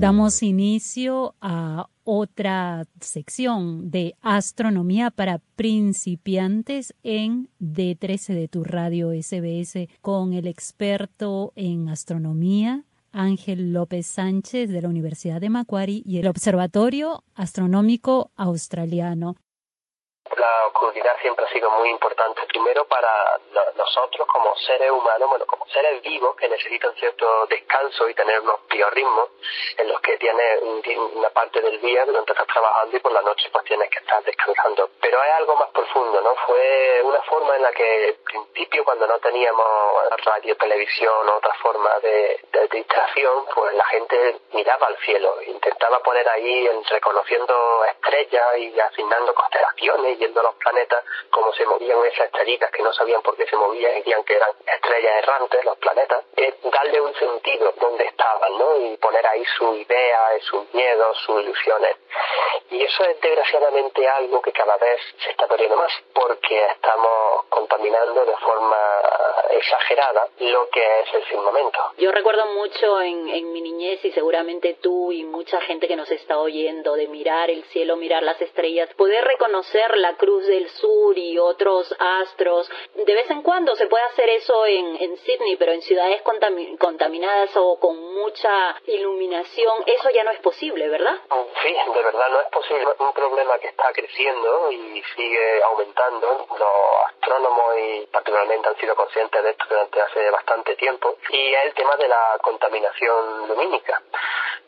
Damos inicio a otra sección de astronomía para principiantes en D13 de tu radio SBS con el experto en astronomía Ángel López Sánchez de la Universidad de Macquarie y el Observatorio Astronómico Australiano la oscuridad siempre ha sido muy importante, primero para nosotros como seres humanos, bueno, como seres vivos que necesitan cierto descanso y tener unos biorritmos en los que tienes una parte del día donde estás trabajando y por la noche pues tienes que estar descansando. Pero hay algo más profundo, ¿no? Fue una forma en la que al principio cuando no teníamos radio, televisión o otra forma de, distracción, pues la gente miraba al cielo, intentaba poner ahí reconociendo estrellas y asignando constelaciones viendo los planetas, cómo se movían esas estrellitas que no sabían por qué se movían, decían que eran estrellas errantes, los planetas, es darle un sentido donde estaban, ¿no? Y poner ahí su idea, sus miedos, sus ilusiones. Y eso es desgraciadamente algo que cada vez se está perdiendo más, porque estamos contaminando de forma exagerada lo que es el firmamento. Yo recuerdo mucho en, en mi niñez y seguramente tú y mucha gente que nos está oyendo de mirar el cielo, mirar las estrellas, poder reconocer la Cruz del Sur y otros astros. De vez en cuando se puede hacer eso en, en Sydney, pero en ciudades contaminadas o con mucha iluminación, eso ya no es posible, ¿verdad? Sí, de verdad no es posible. Un problema que está creciendo y sigue aumentando. Los astrónomos y particularmente han sido conscientes de esto durante hace bastante tiempo. Y es el tema de la contaminación lumínica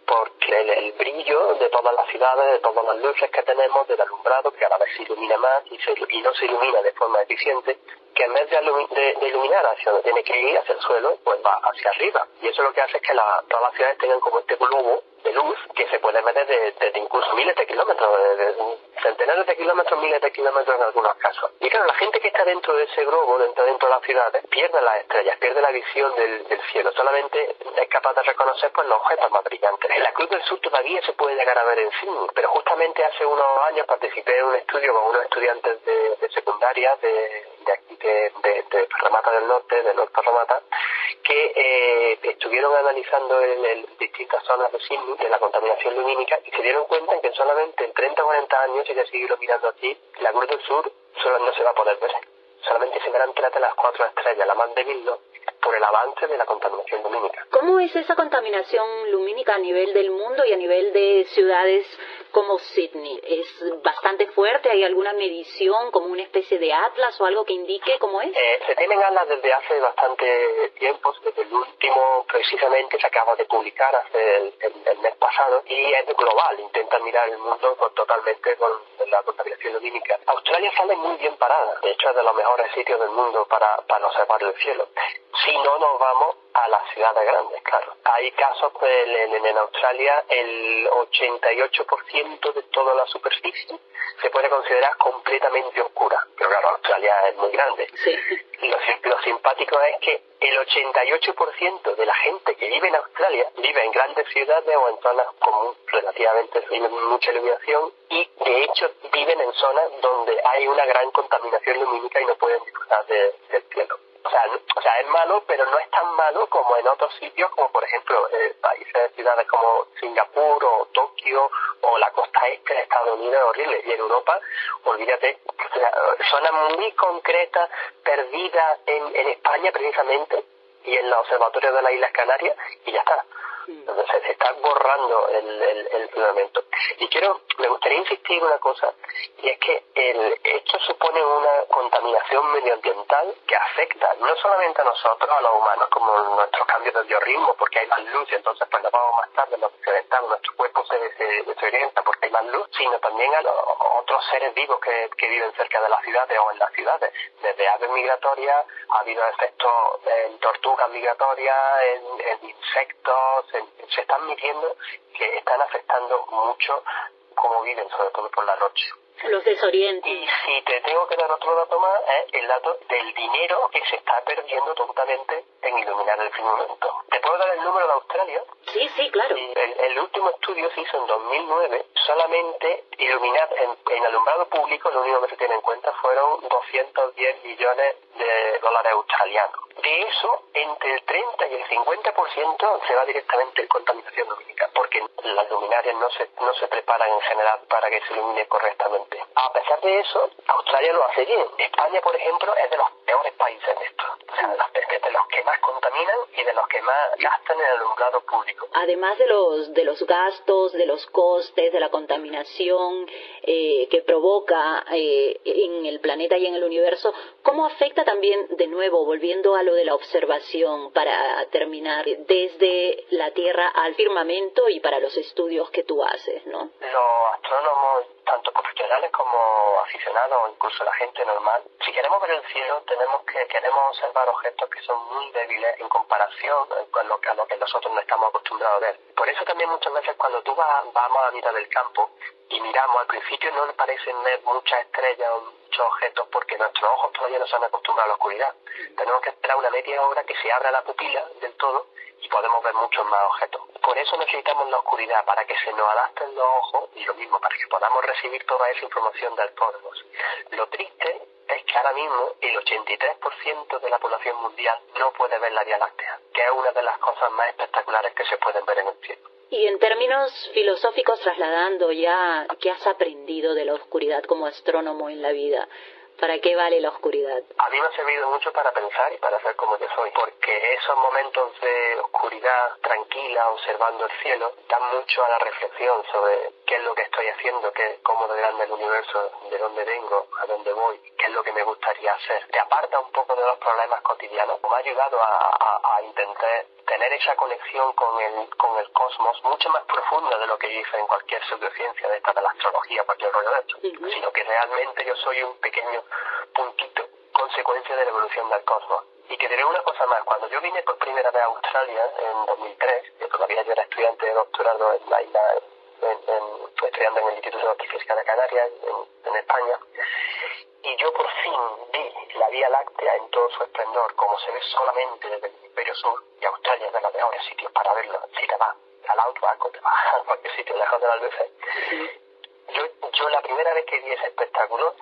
porque el, brillo de todas las ciudades, de todas las luces que tenemos, del alumbrado, que cada vez se ilumina más y, se, y no se ilumina de forma eficiente, que en vez de, iluminar hacia donde tiene que ir, hacia el suelo, pues va hacia arriba. Y eso lo que hace es que todas las ciudades tengan como este globo de luz que se puede meter desde incluso miles de kilómetros, de, centenares de kilómetros, miles de kilómetros en algunos casos. Y claro, la gente que está dentro de ese globo, dentro, dentro de las ciudades, pierde las estrellas, pierde la visión del, cielo, solamente es capaz de reconocer pues, los objetos más brillantes. En la Cruz del Sur todavía se puede llegar a ver en cine, pero justamente hace unos años participé en un estudio con unos estudiantes de, de secundaria de, de aquí de, de, de del Norte, de Norte Parramatta, que eh, estuvieron analizando en, distintas zonas de Sydney de la contaminación lumínica y se dieron cuenta que solamente en 30 o 40 años, si se sigue mirando aquí, la Cruz del Sur solo no se va a poder ver. Solamente se verán tres de las cuatro estrellas, la más débil no, por el avance de la contaminación lumínica. ¿Cómo es esa contaminación lumínica a nivel del mundo y a nivel de ciudades como Sydney? ¿Es bastante fuerte? ¿Hay alguna medición como una especie de atlas o algo que indique cómo es? Eh, se tienen atlas desde hace bastante tiempo, desde el último precisamente se acaba de publicar hace el, mes pasado y es global, intenta mirar el mundo totalmente con la contaminación lumínica. Australia sale muy bien parada, de hecho es de los mejores sitios del mundo para, para observar el cielo. Si no nos vamos a las ciudades grandes, claro. Hay casos pues, en, en Australia el 88% de toda la superficie se puede considerar completamente oscura. Pero claro, Australia es muy grande. Sí. Lo, lo simpático es que el 88% de la gente que vive en Australia vive en grandes ciudades o en zonas con relativamente mucha iluminación y de hecho viven en zonas donde hay una gran contaminación lumínica y no pueden disfrutar del cielo. O sea, o sea, es malo, pero no es tan malo como en otros sitios, como por ejemplo eh, países, ciudades como Singapur o Tokio o la costa este de Estados Unidos, es horrible. Y en Europa, olvídate, zonas muy concretas, perdidas en, en España precisamente, y en los observatorios de las Islas Canarias, y ya está. Entonces se está borrando el, el, el Y quiero, me gustaría insistir en una cosa, y es que el, esto supone una contaminación medioambiental que afecta no solamente a nosotros, a los humanos, como nuestros cambios de biorritmo, porque hay más luz y entonces cuando vamos más tarde nos desorientamos, nuestro cuerpo se, se desorienta porque hay más luz, sino también a los otros seres vivos que, que viven cerca de las ciudades o en las ciudades. Desde aves migratorias ha habido efectos en tortugas migratorias, en, en insectos, se, están midiendo que están afectando mucho cómo viven, sobre todo por la noche. Los desorientes. Y si te tengo que dar otro dato más, es el dato del dinero que se está perdiendo totalmente en iluminar el firmamento. ¿Te puedo dar el número de Australia? Sí, sí, claro. El, el último estudio se hizo en 2009. Solamente iluminar en, en, alumbrado público, lo único que se tiene en cuenta fueron 210 millones de dólares australianos De eso, entre el 30 y el 50% se va directamente en contaminación lumínica, porque las luminarias no se, no se preparan en general para que se ilumine correctamente. A pesar de eso, Australia lo hace bien. España, por ejemplo, es de los peores países en esto. O sea, de los que más contaminan y de los que más gastan en el alumbrado público. Además de los, de los gastos, de los costes, de la contaminación eh, que provoca eh, en el planeta y en el universo, ¿cómo afecta también, de nuevo, volviendo a lo de la observación para terminar, desde la Tierra al firmamento y para los estudios que tú haces, ¿no? Los astrónomos, tanto profesionales como aficionados o incluso la gente normal, si queremos ver el cielo, tenemos que queremos observar objetos que son muy débiles en comparación con lo, a lo que nosotros no estamos acostumbrados a ver. Por eso también muchas veces cuando tú vas, vamos a la mitad del campo y miramos, al principio no le parecen ver muchas estrellas o muchos objetos porque nuestros ojos todavía no se han acostumbrado a la oscuridad. Tenemos que esperar una media hora que se abra la pupila del todo y podemos ver muchos más objetos. Por eso necesitamos la oscuridad, para que se nos adapten los ojos y lo mismo, para que podamos recibir toda esa información del cosmos. Lo triste es que ahora mismo el 83% de la población mundial no puede ver la Vía Láctea, que es una de las cosas más espectaculares que se pueden ver en el cielo. Y en términos filosóficos, trasladando ya qué has aprendido de la oscuridad como astrónomo en la vida, ¿Para qué vale la oscuridad? A mí me ha servido mucho para pensar y para ser como yo soy, porque esos momentos de oscuridad tranquila, observando el cielo, dan mucho a la reflexión sobre qué es lo que estoy haciendo, qué, cómo de grande el universo, de dónde vengo, a dónde voy, qué es lo que me gustaría hacer. Te aparta un poco de los problemas cotidianos. Me ha ayudado a, intentar tener esa conexión con el, con el cosmos mucho más profunda de lo que yo hice en cualquier pseudociencia de esta de la astrología, cualquier rollo de esto, sino que realmente yo soy un pequeño puntito, consecuencia de la evolución del cosmos. Y que diré una cosa más, cuando yo vine por primera vez a Australia en 2003, que todavía yo era estudiante de doctorado en la isla, estudiando en el Instituto de Física de Canarias, en, España, y yo por fin vi la Vía Láctea en todo su esplendor, como se ve solamente desde el hemisferio sur, y Australia es de los mejores sitios para verlo, si te vas al Outback o te vas a cualquier sitio lejos de la luz. Yo, yo la primera vez que vi ese espectáculo,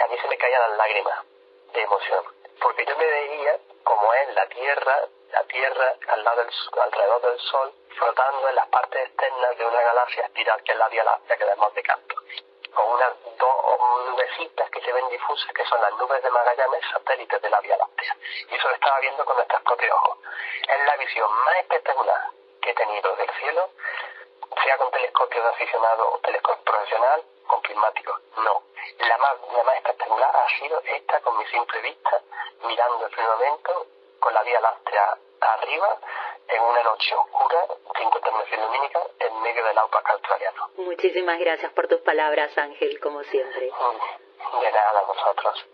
a mí se me caían las lágrimas de emoción, porque yo me veía como es la Tierra, la Tierra al lado del, alrededor del Sol, flotando en las partes externas de una galaxia espiral que es la Vía Láctea que vemos de canto, con unas dos nubecitas que se ven difusas, que son las nubes de Magallanes, satélites de la Vía Láctea. Y eso lo estaba viendo con nuestros propios ojos. Es la visión más espectacular que he tenido del cielo, sea con telescopios de aficionado o telescopio profesional, con prismáticos. No, la más, la más espectacular ha sido esta con mi simple vista, mirando el firmamento con la Vía Láctea arriba, en una noche oscura, sin contaminación lumínica, en medio del outback australiano. Muchísimas gracias por tus palabras, Ángel, como siempre. De nada, a vosotros.